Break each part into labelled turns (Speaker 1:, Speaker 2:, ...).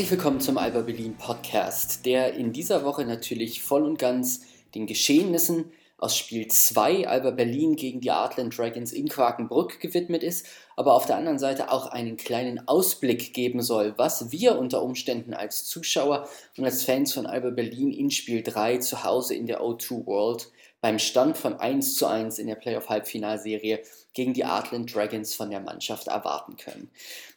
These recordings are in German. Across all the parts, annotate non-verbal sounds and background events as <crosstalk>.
Speaker 1: Herzlich willkommen zum Alba Berlin Podcast, der in dieser Woche natürlich voll und ganz den Geschehnissen aus Spiel 2 Alba Berlin gegen die Artland Dragons in Quakenbrück gewidmet ist, aber auf der anderen Seite auch einen kleinen Ausblick geben soll, was wir unter Umständen als Zuschauer und als Fans von Alba Berlin in Spiel 3 zu Hause in der O2 World beim Stand von 1 zu 1 in der Playoff-Halbfinalserie gegen die Artland Dragons von der Mannschaft erwarten können.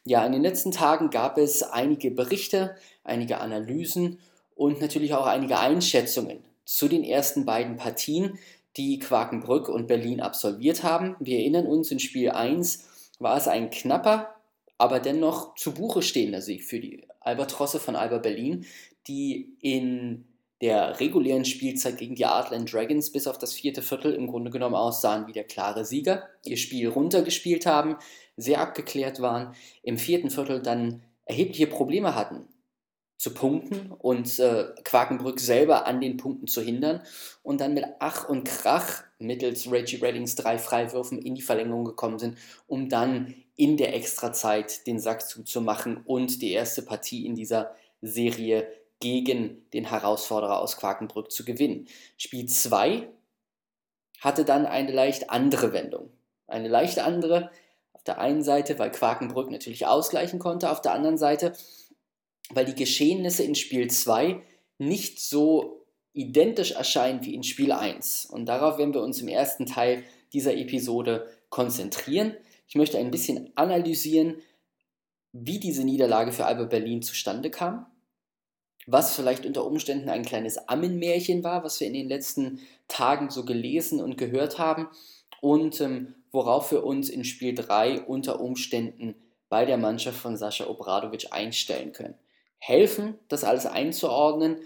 Speaker 1: Ja, in den letzten Tagen gab es einige Berichte, einige Analysen und natürlich auch einige Einschätzungen zu den ersten beiden Partien, die Quakenbrück und Berlin absolviert haben. Wir erinnern uns, in Spiel 1 war es ein knapper, aber dennoch zu Buche stehender Sieg für die Albatrosse von Alba Berlin, die in der regulären Spielzeit gegen die Artland Dragons bis auf das vierte Viertel im Grunde genommen aussahen wie der klare Sieger, ihr Spiel runtergespielt haben, sehr abgeklärt waren, im vierten Viertel dann erhebliche Probleme hatten zu punkten und äh, Quakenbrück selber an den Punkten zu hindern und dann mit Ach und Krach mittels Reggie Reddings drei Freiwürfen in die Verlängerung gekommen sind, um dann in der Extrazeit den Sack zuzumachen und die erste Partie in dieser Serie gegen den Herausforderer aus Quakenbrück zu gewinnen. Spiel 2 hatte dann eine leicht andere Wendung. Eine leicht andere auf der einen Seite, weil Quakenbrück natürlich ausgleichen konnte, auf der anderen Seite, weil die Geschehnisse in Spiel 2 nicht so identisch erscheinen wie in Spiel 1. Und darauf werden wir uns im ersten Teil dieser Episode konzentrieren. Ich möchte ein bisschen analysieren, wie diese Niederlage für Alba Berlin zustande kam, was vielleicht unter Umständen ein kleines Ammenmärchen war, was wir in den letzten Tagen so gelesen und gehört haben und ähm, worauf wir uns in Spiel 3 unter Umständen bei der Mannschaft von Sascha Obradovic einstellen können. Helfen, das alles einzuordnen,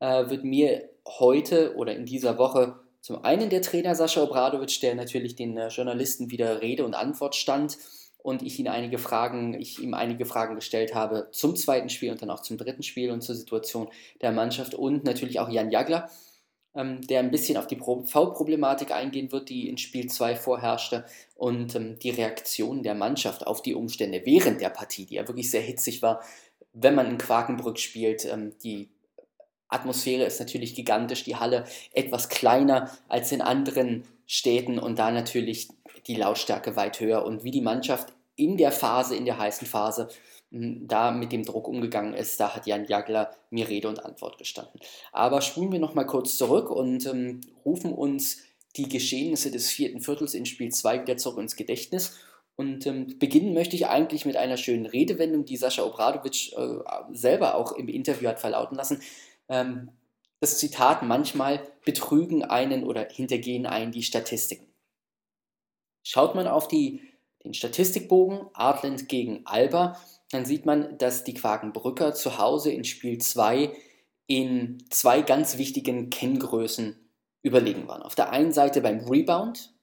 Speaker 1: äh, wird mir heute oder in dieser Woche zum einen der Trainer Sascha Obradovic, der natürlich den äh, Journalisten wieder Rede und Antwort stand, und ich ihn einige Fragen, ich ihm einige Fragen gestellt habe zum zweiten Spiel und dann auch zum dritten Spiel und zur Situation der Mannschaft und natürlich auch Jan Jagler, ähm, der ein bisschen auf die V-Problematik eingehen wird, die in Spiel 2 vorherrschte und ähm, die Reaktion der Mannschaft auf die Umstände während der Partie, die ja wirklich sehr hitzig war, wenn man in Quakenbrück spielt. Ähm, die Atmosphäre ist natürlich gigantisch, die Halle etwas kleiner als in anderen Städten und da natürlich die Lautstärke weit höher und wie die Mannschaft in der Phase, in der heißen Phase, da mit dem Druck umgegangen ist, da hat Jan Jagler mir Rede und Antwort gestanden. Aber spulen wir nochmal kurz zurück und ähm, rufen uns die Geschehnisse des vierten Viertels in Spiel 2 wieder zurück ins Gedächtnis. Und ähm, beginnen möchte ich eigentlich mit einer schönen Redewendung, die Sascha Obradovic äh, selber auch im Interview hat verlauten lassen. Ähm, das Zitat, manchmal betrügen einen oder hintergehen einen die Statistiken. Schaut man auf die, den Statistikbogen Artland gegen Alba, dann sieht man, dass die Quakenbrücker zu Hause in Spiel 2 in zwei ganz wichtigen Kenngrößen überlegen waren. Auf der einen Seite beim Rebound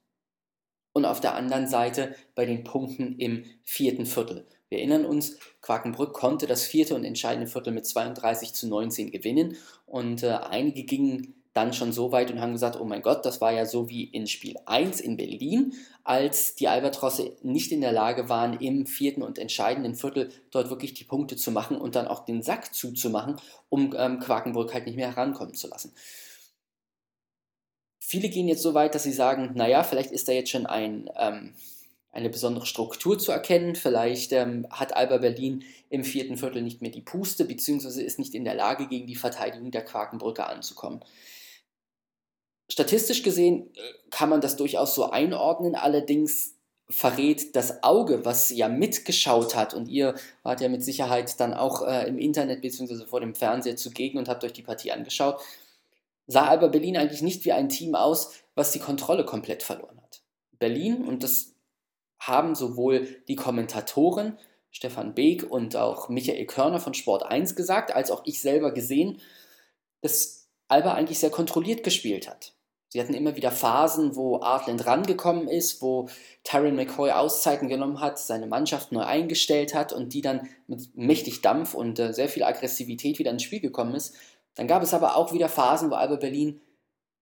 Speaker 1: und auf der anderen Seite bei den Punkten im vierten Viertel. Wir erinnern uns, Quakenbrück konnte das vierte und entscheidende Viertel mit 32 zu 19 gewinnen und äh, einige gingen dann schon so weit und haben gesagt, oh mein Gott, das war ja so wie in Spiel 1 in Berlin, als die Albatrosse nicht in der Lage waren, im vierten und entscheidenden Viertel dort wirklich die Punkte zu machen und dann auch den Sack zuzumachen, um ähm, Quakenbrück halt nicht mehr herankommen zu lassen. Viele gehen jetzt so weit, dass sie sagen, naja, vielleicht ist da jetzt schon ein, ähm, eine besondere Struktur zu erkennen, vielleicht ähm, hat Alba Berlin im vierten Viertel nicht mehr die Puste, beziehungsweise ist nicht in der Lage, gegen die Verteidigung der Quakenbrücke anzukommen. Statistisch gesehen äh, kann man das durchaus so einordnen, allerdings verrät das Auge, was ja mitgeschaut hat, und ihr wart ja mit Sicherheit dann auch äh, im Internet bzw. vor dem Fernseher zugegen und habt euch die Partie angeschaut, sah Alba Berlin eigentlich nicht wie ein Team aus, was die Kontrolle komplett verloren hat. Berlin, und das haben sowohl die Kommentatoren Stefan Beek und auch Michael Körner von Sport 1 gesagt, als auch ich selber gesehen, dass Alba eigentlich sehr kontrolliert gespielt hat. Sie hatten immer wieder Phasen, wo Artland rangekommen ist, wo Tyron McCoy Auszeiten genommen hat, seine Mannschaft neu eingestellt hat und die dann mit mächtig Dampf und äh, sehr viel Aggressivität wieder ins Spiel gekommen ist. Dann gab es aber auch wieder Phasen, wo Alba Berlin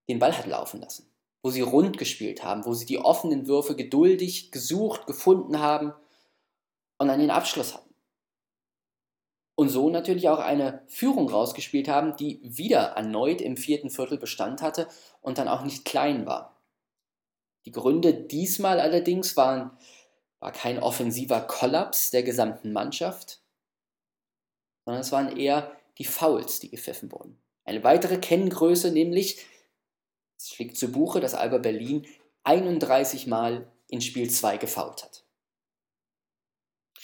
Speaker 1: den Ball hat laufen lassen, wo sie rund gespielt haben, wo sie die offenen Würfe geduldig gesucht, gefunden haben und dann den Abschluss hatten. Und so natürlich auch eine Führung rausgespielt haben, die wieder erneut im vierten Viertel Bestand hatte und dann auch nicht klein war. Die Gründe diesmal allerdings waren, war kein offensiver Kollaps der gesamten Mannschaft, sondern es waren eher die Fouls, die gepfiffen wurden. Eine weitere Kenngröße, nämlich, es schlägt zu Buche, dass Alba Berlin 31 Mal in Spiel 2 gefault hat.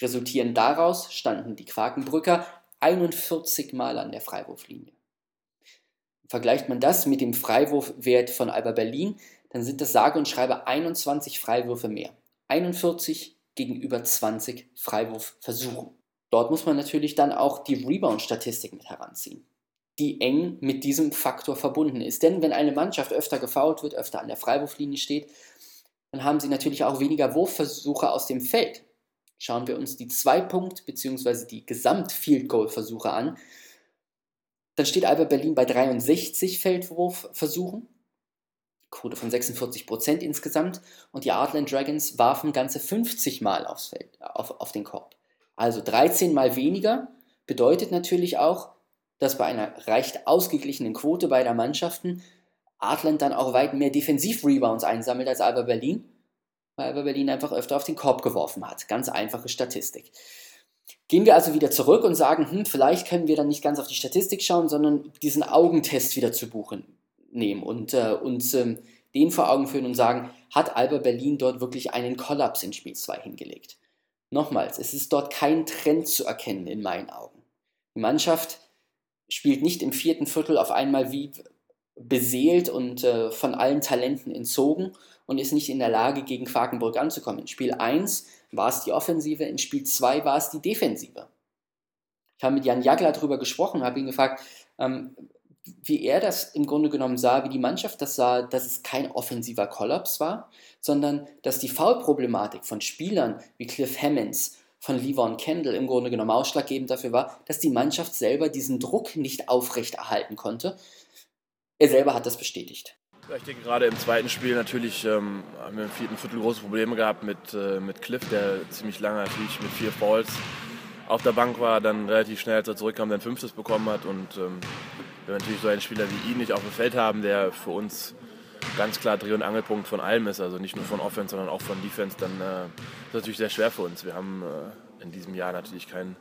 Speaker 1: Resultierend daraus standen die Quakenbrücker 41 Mal an der Freiwurflinie. Vergleicht man das mit dem Freiwurfwert von Alba Berlin, dann sind das sage und schreibe 21 Freiwürfe mehr. 41 gegenüber 20 Freiwurfversuchen. Dort muss man natürlich dann auch die Rebound-Statistik mit heranziehen, die eng mit diesem Faktor verbunden ist. Denn wenn eine Mannschaft öfter gefault wird, öfter an der Freiwurflinie steht, dann haben sie natürlich auch weniger Wurfversuche aus dem Feld. Schauen wir uns die Zwei-Punkt- bzw. die Gesamt-Field-Goal-Versuche an, dann steht Alba Berlin bei 63 Feldwurfversuchen, Quote von 46 Prozent insgesamt, und die Artland Dragons warfen ganze 50 Mal aufs Feld, auf, auf den Korb. Also 13 Mal weniger bedeutet natürlich auch, dass bei einer recht ausgeglichenen Quote beider Mannschaften Artland dann auch weit mehr Defensiv-Rebounds einsammelt als Alba Berlin weil Alba Berlin einfach öfter auf den Korb geworfen hat. Ganz einfache Statistik. Gehen wir also wieder zurück und sagen, hm, vielleicht können wir dann nicht ganz auf die Statistik schauen, sondern diesen Augentest wieder zu buchen nehmen und äh, uns ähm, den vor Augen führen und sagen, hat Alba Berlin dort wirklich einen Kollaps in Spiel 2 hingelegt? Nochmals, es ist dort kein Trend zu erkennen in meinen Augen. Die Mannschaft spielt nicht im vierten Viertel auf einmal wie beseelt und äh, von allen Talenten entzogen und ist nicht in der Lage, gegen Quakenburg anzukommen. In Spiel 1 war es die Offensive, in Spiel 2 war es die Defensive. Ich habe mit Jan Jagler darüber gesprochen, habe ihn gefragt, ähm, wie er das im Grunde genommen sah, wie die Mannschaft das sah, dass es kein offensiver Kollaps war, sondern dass die Foulproblematik von Spielern wie Cliff Hammonds, von Levon Kendall im Grunde genommen ausschlaggebend dafür war, dass die Mannschaft selber diesen Druck nicht aufrechterhalten konnte. Er selber hat das bestätigt.
Speaker 2: Ich denke, gerade im zweiten Spiel natürlich ähm, haben wir im vierten Viertel große Probleme gehabt mit, äh, mit Cliff, der ziemlich lange natürlich mit vier Falls auf der Bank war, dann relativ schnell, als er zurückkam, dann fünftes bekommen hat. Und ähm, wenn wir natürlich so einen Spieler wie ihn nicht auf dem Feld haben, der für uns ganz klar Dreh- und Angelpunkt von allem ist, also nicht nur von Offense, sondern auch von Defense, dann äh, ist das natürlich sehr schwer für uns. Wir haben äh, in diesem Jahr natürlich keinen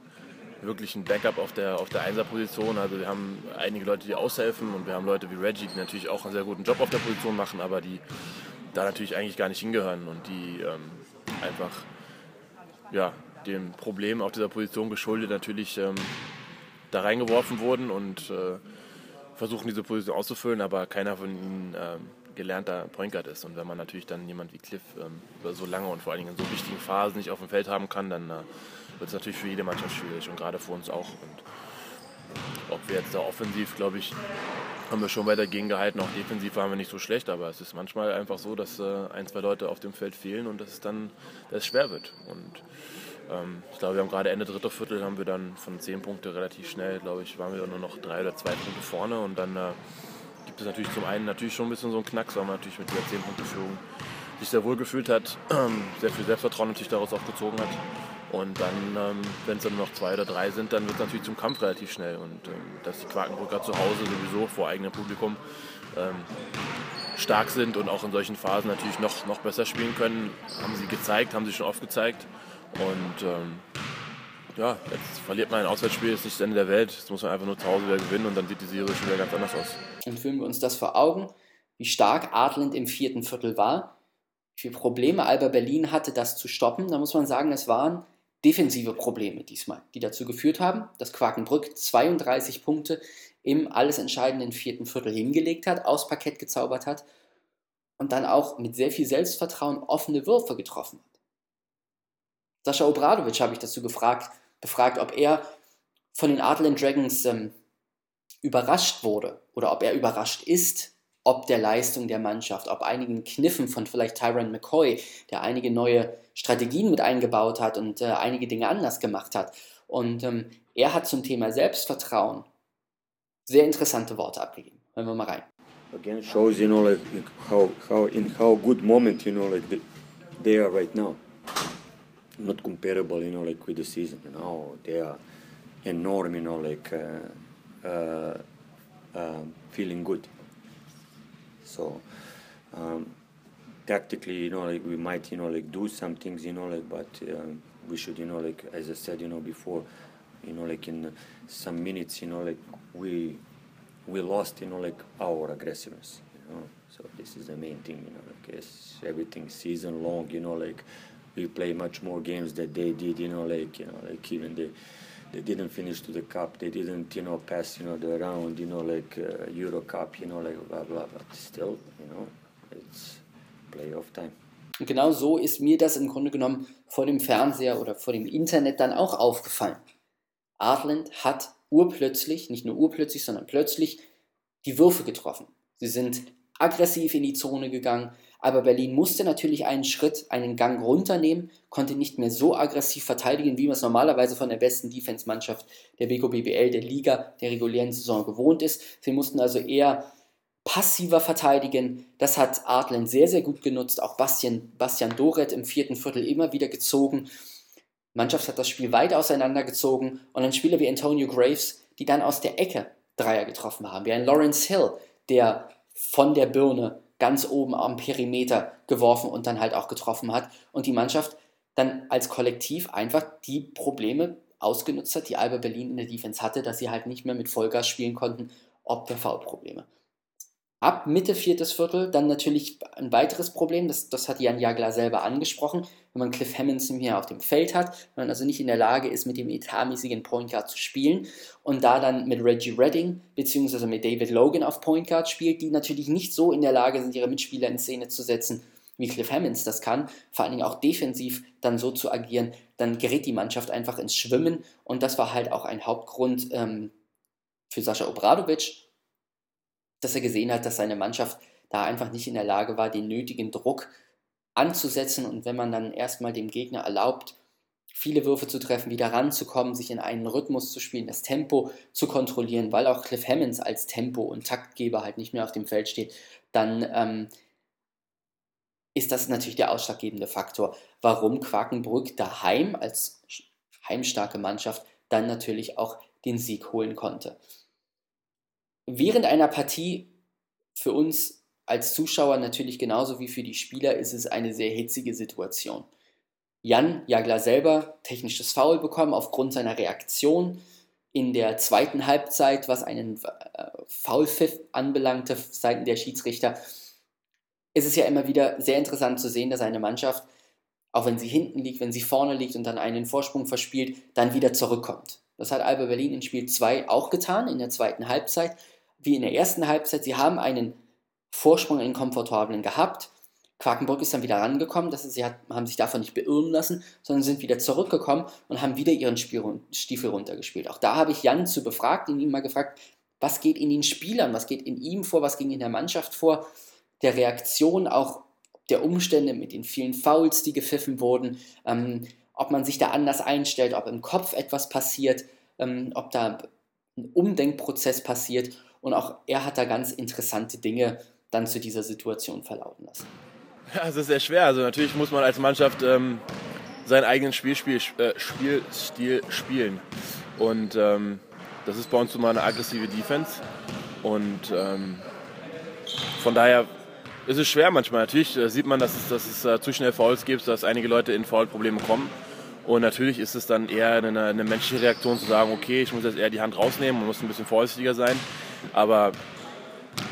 Speaker 2: wirklichen Backup auf der, auf der Einser-Position. Also wir haben einige Leute, die aushelfen und wir haben Leute wie Reggie, die natürlich auch einen sehr guten Job auf der Position machen, aber die da natürlich eigentlich gar nicht hingehören und die ähm, einfach ja, dem Problem auf dieser Position geschuldet natürlich ähm, da reingeworfen wurden und äh, versuchen diese Position auszufüllen, aber keiner von ihnen ähm, gelernter Point Guard ist. Und wenn man natürlich dann jemand wie Cliff ähm, über so lange und vor allen Dingen in so wichtigen Phasen nicht auf dem Feld haben kann, dann äh, wird es natürlich für jede Mannschaft schwierig und gerade für uns auch. Und ob wir jetzt da offensiv, glaube ich, haben wir schon weiter gegengehalten. Auch defensiv waren wir nicht so schlecht, aber es ist manchmal einfach so, dass äh, ein, zwei Leute auf dem Feld fehlen und dass es dann dass es schwer wird. Und ähm, ich glaube, wir haben gerade Ende dritter Viertel haben wir dann von zehn Punkte relativ schnell, glaube ich, waren wir nur noch drei oder zwei Punkte vorne und dann äh, gibt es natürlich zum einen natürlich schon ein bisschen so einen Knacks, weil man natürlich mit dieser zehn Punkte Führung sich sehr wohl gefühlt hat, <clears throat> sehr viel Selbstvertrauen natürlich daraus auch gezogen hat und dann, ähm, wenn es dann noch zwei oder drei sind, dann wird es natürlich zum Kampf relativ schnell. Und ähm, dass die Quakenbrücker zu Hause sowieso vor eigenem Publikum ähm, stark sind und auch in solchen Phasen natürlich noch, noch besser spielen können, haben sie gezeigt, haben sie schon oft gezeigt. Und ähm, ja, jetzt verliert man ein Auswärtsspiel, ist nicht das Ende der Welt. Jetzt muss man einfach nur zu Hause wieder gewinnen und dann sieht die Serie schon wieder ganz anders aus.
Speaker 1: Und führen wir uns das vor Augen, wie stark Adland im vierten Viertel war, wie viele Probleme Alba Berlin hatte, das zu stoppen. Da muss man sagen, es waren defensive Probleme diesmal, die dazu geführt haben, dass Quakenbrück 32 Punkte im alles entscheidenden vierten Viertel hingelegt hat, aus Parkett gezaubert hat und dann auch mit sehr viel Selbstvertrauen offene Würfe getroffen hat. Sascha Obradovic habe ich dazu gefragt, befragt, ob er von den Adland Dragons ähm, überrascht wurde oder ob er überrascht ist, ob der Leistung der Mannschaft, ob einigen Kniffen von vielleicht Tyron McCoy, der einige neue Strategien mit eingebaut hat und äh, einige Dinge anders gemacht hat. Und ähm, er hat zum Thema Selbstvertrauen sehr interessante Worte abgegeben. Hören wir mal rein.
Speaker 3: Again, shows you know like how how in how good moment you know like they are right now. Not comparable, you know, like with the season. You know, they are enorm, you know, like uh, uh, uh, feeling good. So um, tactically, you know, like we might, you know, like do some things, you know, like, but um, we should, you know, like as I said, you know, before, you know, like in some minutes, you know, like we we lost, you know, like our aggressiveness, you know. So this is the main thing, you know, like as everything season long, you know, like we play much more games that they did, you know, like you know, like even they they didn't finish to the cup, they didn't, you know, pass, you know, the round, you know, like uh, Euro Cup, you know, like blah blah, but still, you know, it's playoff time.
Speaker 1: Und genau so ist mir das im Grunde genommen vor dem Fernseher oder vor dem Internet dann auch aufgefallen. Artland hat urplötzlich, nicht nur urplötzlich, sondern plötzlich die Würfe getroffen. Sie sind aggressiv in die Zone gegangen, aber Berlin musste natürlich einen Schritt, einen Gang runternehmen, konnte nicht mehr so aggressiv verteidigen, wie man es normalerweise von der besten Defense-Mannschaft der Beko BBL, der Liga, der regulären Saison gewohnt ist. Sie mussten also eher passiver verteidigen. Das hat Artland sehr, sehr gut genutzt. Auch Bastian, Bastian Doret im vierten Viertel immer wieder gezogen. Die Mannschaft hat das Spiel weit auseinandergezogen und ein Spieler wie Antonio Graves, die dann aus der Ecke Dreier getroffen haben, wie ein Lawrence Hill, der von der Birne ganz oben am Perimeter geworfen und dann halt auch getroffen hat und die Mannschaft dann als Kollektiv einfach die Probleme ausgenutzt hat, die Alba Berlin in der Defense hatte, dass sie halt nicht mehr mit Vollgas spielen konnten, ob der Foulprobleme. Ab Mitte viertes Viertel dann natürlich ein weiteres Problem, das, das hat Jan Jagler selber angesprochen, wenn man Cliff Hammonds hier auf dem Feld hat, wenn man also nicht in der Lage ist, mit dem etatmäßigen Point Guard zu spielen und da dann mit Reggie Redding bzw. mit David Logan auf Point Guard spielt, die natürlich nicht so in der Lage sind, ihre Mitspieler in Szene zu setzen, wie Cliff Hammonds das kann, vor allen Dingen auch defensiv dann so zu agieren, dann gerät die Mannschaft einfach ins Schwimmen und das war halt auch ein Hauptgrund ähm, für Sascha Obradovic, dass er gesehen hat, dass seine Mannschaft da einfach nicht in der Lage war, den nötigen Druck anzusetzen. Und wenn man dann erstmal dem Gegner erlaubt, viele Würfe zu treffen, wieder ranzukommen, sich in einen Rhythmus zu spielen, das Tempo zu kontrollieren, weil auch Cliff Hammonds als Tempo- und Taktgeber halt nicht mehr auf dem Feld steht, dann ähm, ist das natürlich der ausschlaggebende Faktor, warum Quakenbrück daheim als heimstarke Mannschaft dann natürlich auch den Sieg holen konnte während einer Partie für uns als Zuschauer natürlich genauso wie für die Spieler ist es eine sehr hitzige Situation. Jan Jagler selber technisches Foul bekommen aufgrund seiner Reaktion in der zweiten Halbzeit, was einen äh, Foulpfiff anbelangte seitens der Schiedsrichter. ist Es ja immer wieder sehr interessant zu sehen, dass eine Mannschaft, auch wenn sie hinten liegt, wenn sie vorne liegt und dann einen Vorsprung verspielt, dann wieder zurückkommt. Das hat Alba Berlin in Spiel 2 auch getan, in der zweiten Halbzeit wie in der ersten Halbzeit. Sie haben einen Vorsprung, einen komfortablen gehabt. Quakenburg ist dann wieder rangekommen, dass sie hat, haben sich davon nicht beirren lassen, sondern sind wieder zurückgekommen und haben wieder ihren Spiel, Stiefel runtergespielt. Auch da habe ich Jan zu befragt, ihn mal gefragt, was geht in den Spielern, was geht in ihm vor, was ging in der Mannschaft vor, der Reaktion, auch der Umstände mit den vielen Fouls, die gepfiffen wurden, ähm, ob man sich da anders einstellt, ob im Kopf etwas passiert, ähm, ob da ein Umdenkprozess passiert. Und auch er hat da ganz interessante Dinge dann zu dieser Situation verlauten lassen.
Speaker 2: Ja, es ist sehr schwer. Also natürlich muss man als Mannschaft ähm, seinen eigenen Spielspiel, äh, Spielstil spielen. Und ähm, das ist bei uns immer eine aggressive Defense. Und ähm, von daher ist es schwer manchmal. Natürlich äh, sieht man, dass es, dass es äh, zu schnell Fouls gibt, dass einige Leute in Foul-Probleme kommen. Und natürlich ist es dann eher eine, eine, menschliche Reaktion zu sagen, okay, ich muss jetzt eher die Hand rausnehmen und muss ein bisschen vorsichtiger sein. Aber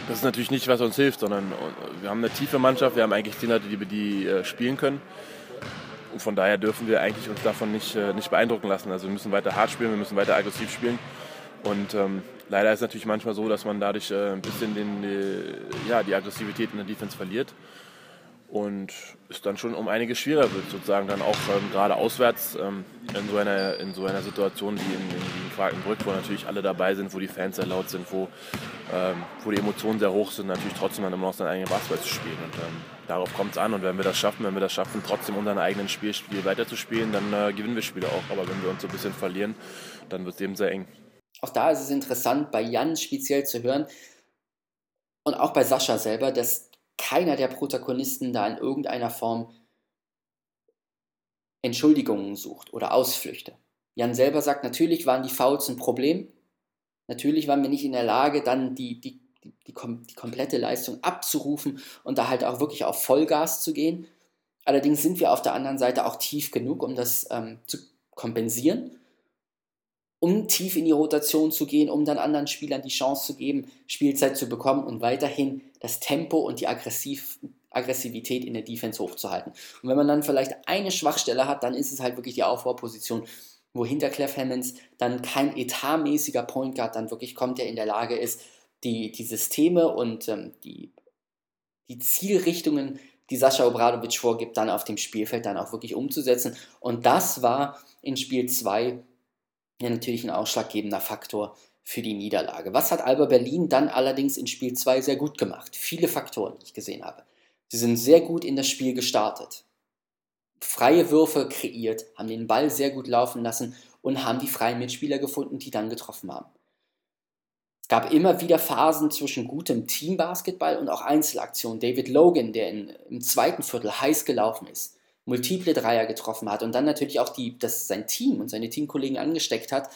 Speaker 2: das ist natürlich nicht, was uns hilft, sondern wir haben eine tiefe Mannschaft, wir haben eigentlich zehn Leute, die, die äh, spielen können. Und von daher dürfen wir eigentlich uns davon nicht, äh, nicht beeindrucken lassen. Also wir müssen weiter hart spielen, wir müssen weiter aggressiv spielen. Und ähm, leider ist es natürlich manchmal so, dass man dadurch äh, ein bisschen den, die, ja, die Aggressivität in der Defense verliert und es dann schon um einiges schwieriger wird, sozusagen dann auch ähm, gerade auswärts ähm, in, so einer, in so einer Situation wie in, in, in Quakenbrück, wo natürlich alle dabei sind, wo die Fans sehr laut sind, wo, ähm, wo die Emotionen sehr hoch sind, natürlich trotzdem dann immer noch seinen eigenen Basketball zu spielen. Und ähm, darauf kommt es an. Und wenn wir das schaffen, wenn wir das schaffen, trotzdem unseren eigenen Spielstil weiterzuspielen, dann äh, gewinnen wir Spiele auch. Aber wenn wir uns so ein bisschen verlieren, dann wird es eben sehr eng.
Speaker 1: Auch da ist es interessant, bei Jan speziell zu hören und auch bei Sascha selber, dass keiner der Protagonisten da in irgendeiner Form Entschuldigungen sucht oder Ausflüchte. Jan selber sagt, natürlich waren die Fouls ein Problem. Natürlich waren wir nicht in der Lage, dann die, die, die, die, die komplette Leistung abzurufen und da halt auch wirklich auf Vollgas zu gehen. Allerdings sind wir auf der anderen Seite auch tief genug, um das ähm, zu kompensieren, um tief in die Rotation zu gehen, um dann anderen Spielern die Chance zu geben, Spielzeit zu bekommen und weiterhin das Tempo und die Aggressiv Aggressivität in der Defense hochzuhalten. Und wenn man dann vielleicht eine Schwachstelle hat, dann ist es halt wirklich die Aufbauposition, wo hinter Clef Hammonds dann kein etatmäßiger Point Guard dann wirklich kommt, der in der Lage ist, die, die Systeme und ähm, die, die Zielrichtungen, die Sascha Obradovic vorgibt, dann auf dem Spielfeld dann auch wirklich umzusetzen. Und das war in Spiel 2 ja natürlich ein ausschlaggebender Faktor für die Niederlage. Was hat Alba Berlin dann allerdings in Spiel 2 sehr gut gemacht? Viele Faktoren, die ich gesehen habe. Sie sind sehr gut in das Spiel gestartet. Freie Würfe kreiert, haben den Ball sehr gut laufen lassen und haben die freien Mitspieler gefunden, die dann getroffen haben. Es gab immer wieder Phasen zwischen gutem Teambasketball und auch Einzelaktionen. David Logan, der in, im zweiten Viertel heiß gelaufen ist, multiple Dreier getroffen hat und dann natürlich auch die, dass sein Team und seine Teamkollegen angesteckt hat,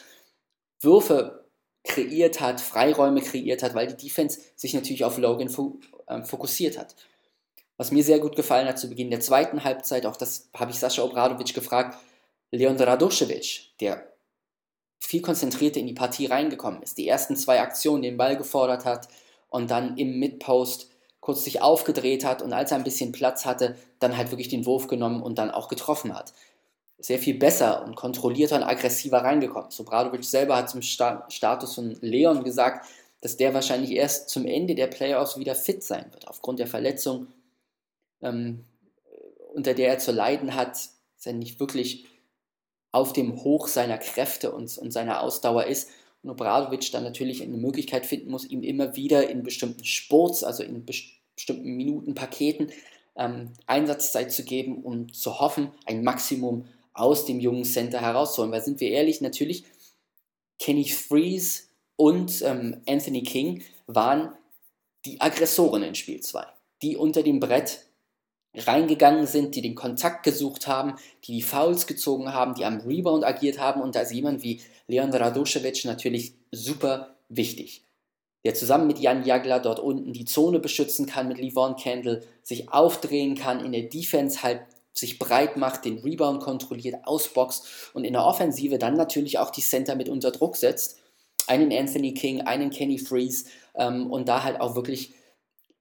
Speaker 1: Würfe kreiert hat, Freiräume kreiert hat, weil die Defense sich natürlich auf Logan äh, fokussiert hat. Was mir sehr gut gefallen hat zu Beginn der zweiten Halbzeit, auch das habe ich Sascha Obradovic gefragt, Leon Radoschewitsch, der viel konzentrierter in die Partie reingekommen ist, die ersten zwei Aktionen den Ball gefordert hat und dann im Midpost kurz sich aufgedreht hat und als er ein bisschen Platz hatte, dann halt wirklich den Wurf genommen und dann auch getroffen hat. Sehr viel besser und kontrollierter und aggressiver reingekommen. So Bradovic selber hat zum Status von Leon gesagt, dass der wahrscheinlich erst zum Ende der Playoffs wieder fit sein wird, aufgrund der Verletzung ähm, unter der er zu leiden hat, dass er nicht wirklich auf dem Hoch seiner Kräfte und, und seiner Ausdauer ist. Und Obradovic dann natürlich eine Möglichkeit finden muss, ihm immer wieder in bestimmten Sports, also in bestimmten Minutenpaketen, ähm, Einsatzzeit zu geben, um zu hoffen, ein Maximum aus dem jungen Center herauszuholen. Weil sind wir ehrlich, natürlich, Kenny Freeze und ähm, Anthony King waren die Aggressoren in Spiel 2, die unter dem Brett reingegangen sind, die den Kontakt gesucht haben, die die Fouls gezogen haben, die am Rebound agiert haben und da ist jemand wie Leon Radoschewitsch natürlich super wichtig. Der zusammen mit Jan Jagler dort unten die Zone beschützen kann, mit Livon Candle sich aufdrehen kann, in der Defense halt sich breit macht, den Rebound kontrolliert, ausboxt und in der Offensive dann natürlich auch die Center mit unter Druck setzt. Einen Anthony King, einen Kenny Freeze ähm, und da halt auch wirklich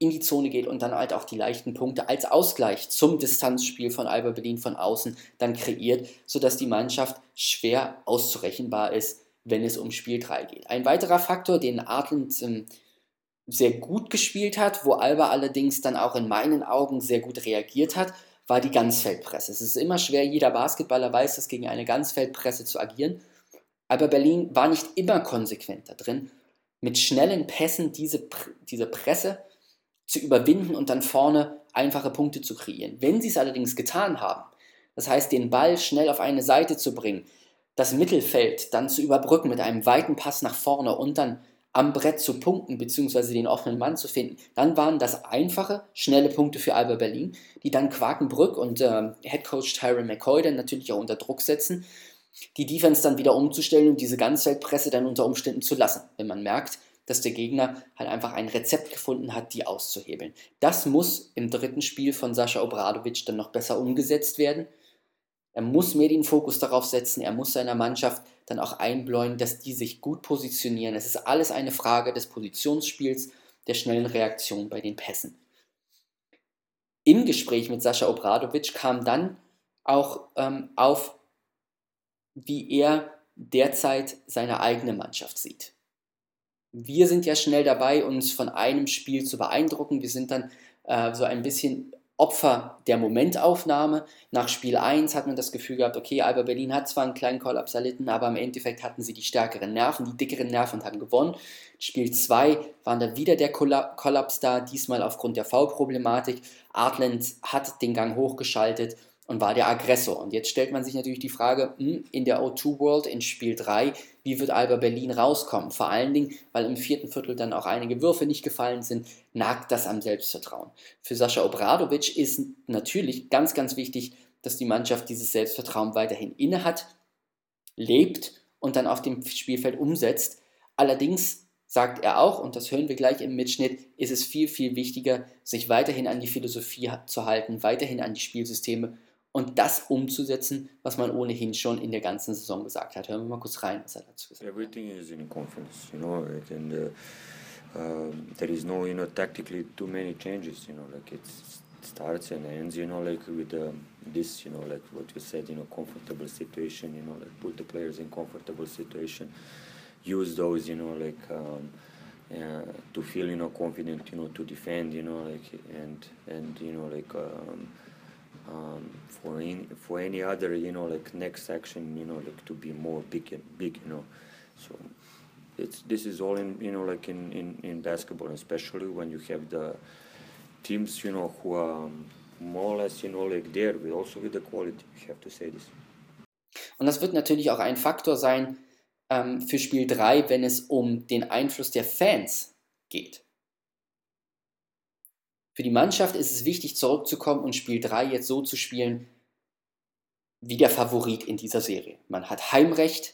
Speaker 1: in die Zone geht und dann halt auch die leichten Punkte als Ausgleich zum Distanzspiel von Alba Berlin von außen dann kreiert, sodass die Mannschaft schwer auszurechenbar ist, wenn es um Spiel 3 geht. Ein weiterer Faktor, den Artland ähm, sehr gut gespielt hat, wo Alba allerdings dann auch in meinen Augen sehr gut reagiert hat, war die Ganzfeldpresse. Es ist immer schwer, jeder Basketballer weiß es, gegen eine Ganzfeldpresse zu agieren. Aber Berlin war nicht immer konsequent da drin, mit schnellen Pässen diese, diese Presse zu überwinden und dann vorne einfache Punkte zu kreieren. Wenn sie es allerdings getan haben, das heißt den Ball schnell auf eine Seite zu bringen, das Mittelfeld dann zu überbrücken mit einem weiten Pass nach vorne und dann am Brett zu punkten bzw. den offenen Mann zu finden, dann waren das einfache, schnelle Punkte für Alba Berlin, die dann Quakenbrück und äh, Headcoach Tyron McCoy dann natürlich auch unter Druck setzen, die Defense dann wieder umzustellen und diese Ganzfeldpresse dann unter Umständen zu lassen, wenn man merkt, dass der Gegner halt einfach ein Rezept gefunden hat, die auszuhebeln. Das muss im dritten Spiel von Sascha Obradovic dann noch besser umgesetzt werden. Er muss mehr den Fokus darauf setzen, er muss seiner Mannschaft dann auch einbläuen, dass die sich gut positionieren. Es ist alles eine Frage des Positionsspiels, der schnellen Reaktion bei den Pässen. Im Gespräch mit Sascha Obradovic kam dann auch ähm, auf, wie er derzeit seine eigene Mannschaft sieht wir sind ja schnell dabei, uns von einem Spiel zu beeindrucken. Wir sind dann äh, so ein bisschen Opfer der Momentaufnahme. Nach Spiel 1 hat man das Gefühl gehabt, okay, Alba Berlin hat zwar einen kleinen Kollaps erlitten, aber im Endeffekt hatten sie die stärkeren Nerven, die dickeren Nerven und haben gewonnen. Spiel 2 war dann wieder der Kollaps da, diesmal aufgrund der Foulproblematik. Artland hat den Gang hochgeschaltet und war der Aggressor. Und jetzt stellt man sich natürlich die Frage, hm, in der O2 World in Spiel 3, wie wird Alba Berlin rauskommen? Vor allen Dingen, weil im vierten Viertel dann auch einige Würfe nicht gefallen sind, nagt das am Selbstvertrauen. Für Sascha Obradovic ist natürlich ganz, ganz wichtig, dass die Mannschaft dieses Selbstvertrauen weiterhin inne hat. lebt und dann auf dem Spielfeld umsetzt. Allerdings sagt er auch, und das hören wir gleich im Mitschnitt, ist es viel, viel wichtiger, sich weiterhin an die Philosophie zu halten, weiterhin an die Spielsysteme und das umzusetzen, was man ohnehin schon in der ganzen Saison gesagt hat. Hören wir mal kurz rein, was er dazu gesagt
Speaker 3: hat. Everything is in confidence, you know, and uh, um, there is no, you know, tactically too many changes, you know, like it starts and ends, you know, like with uh, this, you know, like what you said, you know, comfortable situation, you know, like put the players in comfortable situation, use those, you know, like um, uh, to feel, you know, confident, you know, to defend, you know, like and and you know, like. Um, um, for any for any other you know like next action you know like to be more big and big you know. So it's this is all in you know like in in, in basketball especially when you have the teams you know who are more or less you know like there with also with the quality you have to say this.
Speaker 1: Und das wird natürlich auch ein Faktor sein ähm, für Spiel 3 wenn es um den Einfluss der Fans geht Für die Mannschaft ist es wichtig, zurückzukommen und Spiel 3 jetzt so zu spielen wie der Favorit in dieser Serie. Man hat Heimrecht,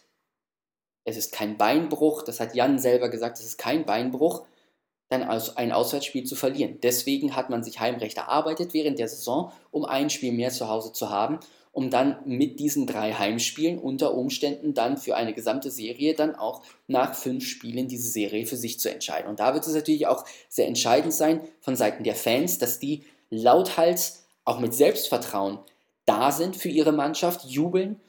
Speaker 1: es ist kein Beinbruch, das hat Jan selber gesagt, es ist kein Beinbruch, dann ein Auswärtsspiel zu verlieren. Deswegen hat man sich Heimrecht erarbeitet während der Saison, um ein Spiel mehr zu Hause zu haben um dann mit diesen drei Heimspielen unter Umständen dann für eine gesamte Serie dann auch nach fünf Spielen diese Serie für sich zu entscheiden. Und da wird es natürlich auch sehr entscheidend sein von Seiten der Fans, dass die lauthals, auch mit Selbstvertrauen da sind für ihre Mannschaft, jubeln,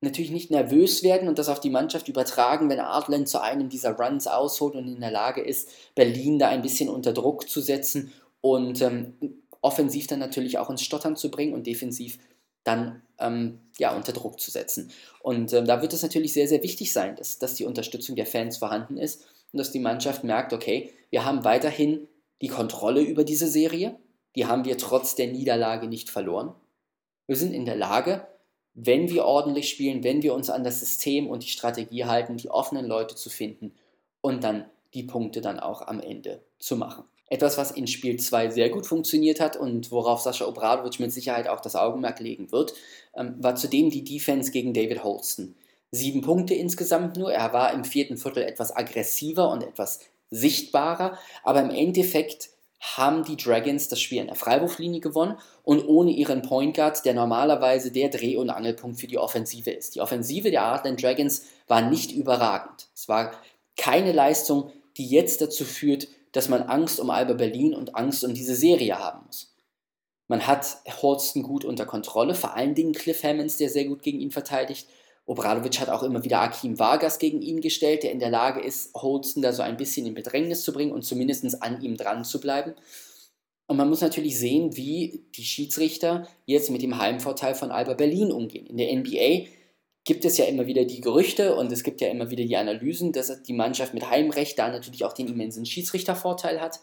Speaker 1: natürlich nicht nervös werden und das auf die Mannschaft übertragen, wenn Artland zu einem dieser Runs ausholt und in der Lage ist, Berlin da ein bisschen unter Druck zu setzen und ähm, offensiv dann natürlich auch ins Stottern zu bringen und defensiv dann ähm, ja, unter Druck zu setzen. Und ähm, da wird es natürlich sehr, sehr wichtig sein, dass, dass die Unterstützung der Fans vorhanden ist und dass die Mannschaft merkt, okay, wir haben weiterhin die Kontrolle über diese Serie, die haben wir trotz der Niederlage nicht verloren. Wir sind in der Lage, wenn wir ordentlich spielen, wenn wir uns an das System und die Strategie halten, die offenen Leute zu finden und dann die Punkte dann auch am Ende zu machen. Etwas, was in Spiel 2 sehr gut funktioniert hat und worauf Sascha Obradovic mit Sicherheit auch das Augenmerk legen wird, ähm, war zudem die Defense gegen David Holston. Sieben Punkte insgesamt nur. Er war im vierten Viertel etwas aggressiver und etwas sichtbarer, aber im Endeffekt haben die Dragons das Spiel in der Freiwurflinie gewonnen und ohne ihren Point Guard, der normalerweise der Dreh- und Angelpunkt für die Offensive ist. Die Offensive der Heartland Dragons war nicht überragend. Es war keine Leistung, die jetzt dazu führt, dass man Angst um Alba Berlin und Angst um diese Serie haben muss. Man hat Holston gut unter Kontrolle, vor allen Dingen Cliff Hammonds, der sehr gut gegen ihn verteidigt. Obradovic hat auch immer wieder Akim Vargas gegen ihn gestellt, der in der Lage ist, Holston da so ein bisschen in Bedrängnis zu bringen und zumindest an ihm dran zu bleiben. Und man muss natürlich sehen, wie die Schiedsrichter jetzt mit dem Heimvorteil von Alba Berlin umgehen. In der NBA gibt es ja immer wieder die Gerüchte und es gibt ja immer wieder die Analysen, dass die Mannschaft mit Heimrecht da natürlich auch den immensen Schiedsrichtervorteil hat.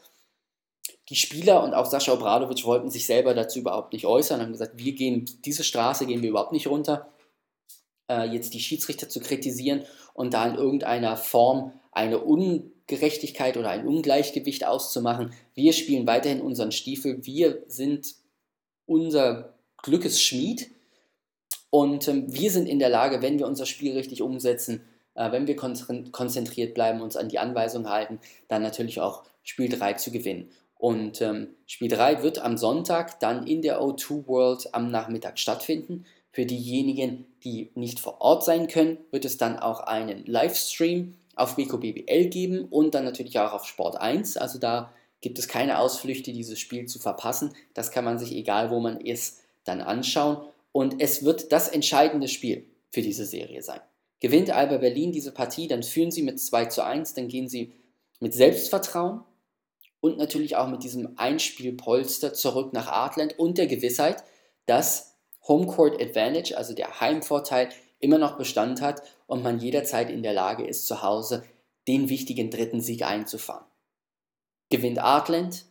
Speaker 1: Die Spieler und auch Sascha Obradovic wollten sich selber dazu überhaupt nicht äußern, haben gesagt, wir gehen, diese Straße gehen wir überhaupt nicht runter, äh, jetzt die Schiedsrichter zu kritisieren und da in irgendeiner Form eine Ungerechtigkeit oder ein Ungleichgewicht auszumachen. Wir spielen weiterhin unseren Stiefel, wir sind unser Glückes Schmied und ähm, wir sind in der Lage, wenn wir unser Spiel richtig umsetzen, äh, wenn wir konzentriert bleiben, uns an die Anweisung halten, dann natürlich auch Spiel 3 zu gewinnen. Und ähm, Spiel 3 wird am Sonntag dann in der O2 World am Nachmittag stattfinden. Für diejenigen, die nicht vor Ort sein können, wird es dann auch einen Livestream auf Beko BBL geben und dann natürlich auch auf Sport 1. Also da gibt es keine Ausflüchte, dieses Spiel zu verpassen. Das kann man sich, egal wo man ist, dann anschauen. Und es wird das entscheidende Spiel für diese Serie sein. Gewinnt Alba Berlin diese Partie, dann führen sie mit 2 zu 1, dann gehen sie mit Selbstvertrauen und natürlich auch mit diesem Einspielpolster zurück nach Artland und der Gewissheit, dass Homecourt Advantage, also der Heimvorteil, immer noch Bestand hat und man jederzeit in der Lage ist, zu Hause den wichtigen dritten Sieg einzufahren. Gewinnt Artland,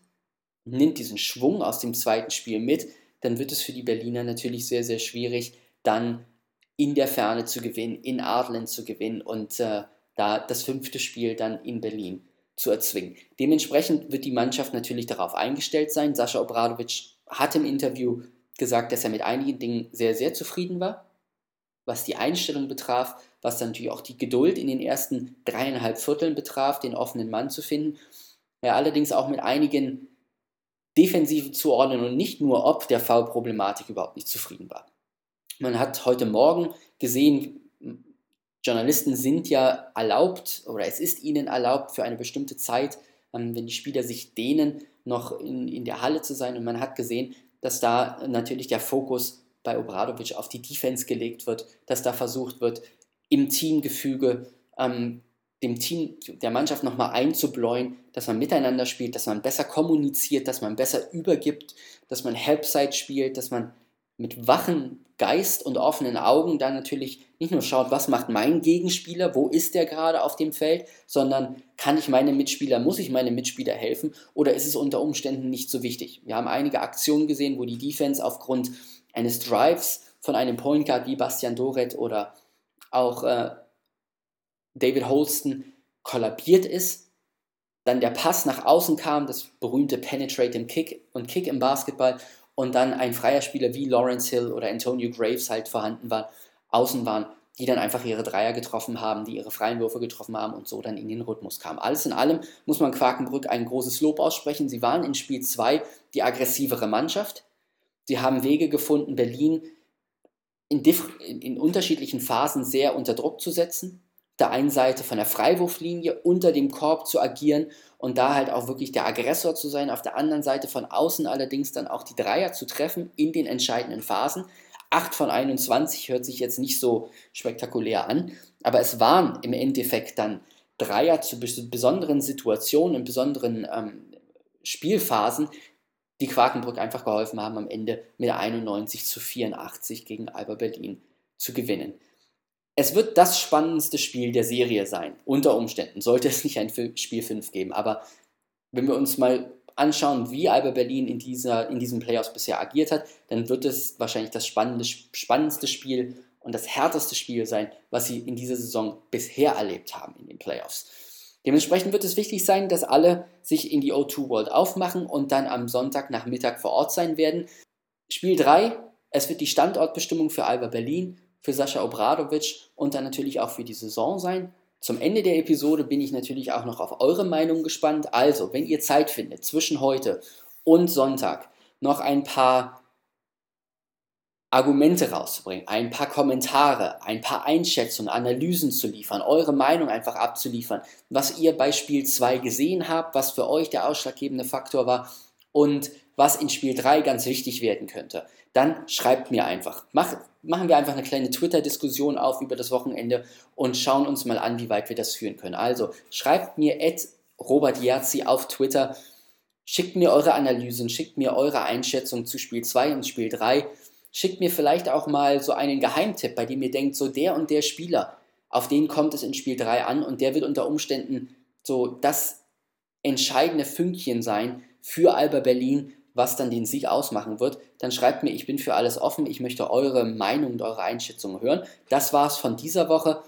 Speaker 1: nimmt diesen Schwung aus dem zweiten Spiel mit, dann wird es für die Berliner natürlich sehr, sehr schwierig, dann in der Ferne zu gewinnen, in Adland zu gewinnen und äh, da das fünfte Spiel dann in Berlin zu erzwingen. Dementsprechend wird die Mannschaft natürlich darauf eingestellt sein. Sascha Obradovic hat im Interview gesagt, dass er mit einigen Dingen sehr, sehr zufrieden war. was die Einstellung betraf, was dann natürlich auch die Geduld in den ersten dreieinhalb Vierteln betraf, den offenen Mann zu finden. Er allerdings auch mit einigen defensiven Zuordnungen und nicht nur ob der Foul-Problematik überhaupt nicht zufrieden war. Man hat heute Morgen gesehen, Journalisten sind ja erlaubt oder es ist ihnen erlaubt für eine bestimmte Zeit, ähm, wenn die Spieler sich dehnen, noch in, in der Halle zu sein. Und man hat gesehen, dass da natürlich der Fokus bei Obradovic auf die Defense gelegt wird, dass da versucht wird, im Teamgefüge ähm, dem Team, der Mannschaft nochmal einzubläuen, dass man miteinander spielt, dass man besser kommuniziert, dass man besser übergibt, dass man Helpside spielt, dass man mit wachen Geist und offenen Augen dann natürlich nicht nur schaut, was macht mein Gegenspieler, wo ist der gerade auf dem Feld, sondern kann ich meine Mitspieler, muss ich meine Mitspieler helfen oder ist es unter Umständen nicht so wichtig? Wir haben einige Aktionen gesehen, wo die Defense aufgrund eines Drives von einem Point Guard wie Bastian Doret oder auch äh, David Holston kollabiert ist, dann der Pass nach außen kam, das berühmte Penetrating Kick und Kick im Basketball und dann ein freier Spieler wie Lawrence Hill oder Antonio Graves halt vorhanden war, außen waren, die dann einfach ihre Dreier getroffen haben, die ihre freien Würfe getroffen haben und so dann in den Rhythmus kamen. Alles in allem muss man Quakenbrück ein großes Lob aussprechen. Sie waren in Spiel 2 die aggressivere Mannschaft. Sie haben Wege gefunden, Berlin in, in, in unterschiedlichen Phasen sehr unter Druck zu setzen der einen Seite von der Freiwurflinie unter dem Korb zu agieren und da halt auch wirklich der Aggressor zu sein, auf der anderen Seite von außen allerdings dann auch die Dreier zu treffen in den entscheidenden Phasen. 8 von 21 hört sich jetzt nicht so spektakulär an, aber es waren im Endeffekt dann Dreier zu besonderen Situationen, in besonderen ähm, Spielphasen, die Quakenbrück einfach geholfen haben, am Ende mit 91 zu 84 gegen Alba Berlin zu gewinnen. Es wird das spannendste Spiel der Serie sein, unter Umständen. Sollte es nicht ein Spiel 5 geben. Aber wenn wir uns mal anschauen, wie Alba Berlin in, dieser, in diesen Playoffs bisher agiert hat, dann wird es wahrscheinlich das spannendste Spiel und das härteste Spiel sein, was sie in dieser Saison bisher erlebt haben in den Playoffs. Dementsprechend wird es wichtig sein, dass alle sich in die O2 World aufmachen und dann am Sonntagnachmittag vor Ort sein werden. Spiel 3, es wird die Standortbestimmung für Alba Berlin für Sascha Obradovic und dann natürlich auch für die Saison sein. Zum Ende der Episode bin ich natürlich auch noch auf eure Meinung gespannt. Also, wenn ihr Zeit findet, zwischen heute und Sonntag noch ein paar Argumente rauszubringen, ein paar Kommentare, ein paar Einschätzungen, Analysen zu liefern, eure Meinung einfach abzuliefern, was ihr bei Spiel 2 gesehen habt, was für euch der ausschlaggebende Faktor war und was in Spiel 3 ganz wichtig werden könnte, dann schreibt mir einfach. Mach, machen wir einfach eine kleine Twitter-Diskussion auf über das Wochenende und schauen uns mal an, wie weit wir das führen können. Also schreibt mir at Robert Jerzi auf Twitter, schickt mir eure Analysen, schickt mir eure Einschätzung zu Spiel 2 und Spiel 3. Schickt mir vielleicht auch mal so einen Geheimtipp, bei dem ihr denkt, so der und der Spieler, auf den kommt es in Spiel 3 an und der wird unter Umständen so das entscheidende Fünkchen sein für Alba Berlin, was dann den Sieg ausmachen wird, dann schreibt mir, ich bin für alles offen, ich möchte eure Meinung und eure Einschätzung hören. Das war's von dieser Woche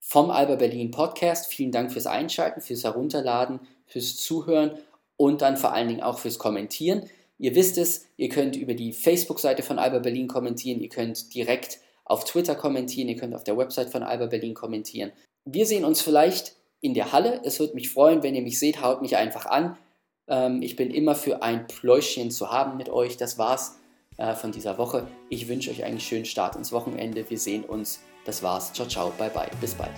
Speaker 1: vom Alba Berlin Podcast. Vielen Dank fürs Einschalten, fürs Herunterladen, fürs Zuhören und dann vor allen Dingen auch fürs Kommentieren. Ihr wisst es, ihr könnt über die Facebook-Seite von Alba Berlin kommentieren, ihr könnt direkt auf Twitter kommentieren, ihr könnt auf der Website von Alba Berlin kommentieren. Wir sehen uns vielleicht in der Halle. Es würde mich freuen, wenn ihr mich seht, haut mich einfach an. Ähm, ich bin immer für ein Pläuschchen zu haben mit euch. Das war's äh, von dieser Woche. Ich wünsche euch einen schönen Start ins Wochenende. Wir sehen uns. Das war's. Ciao, ciao. Bye, bye. Bis bald.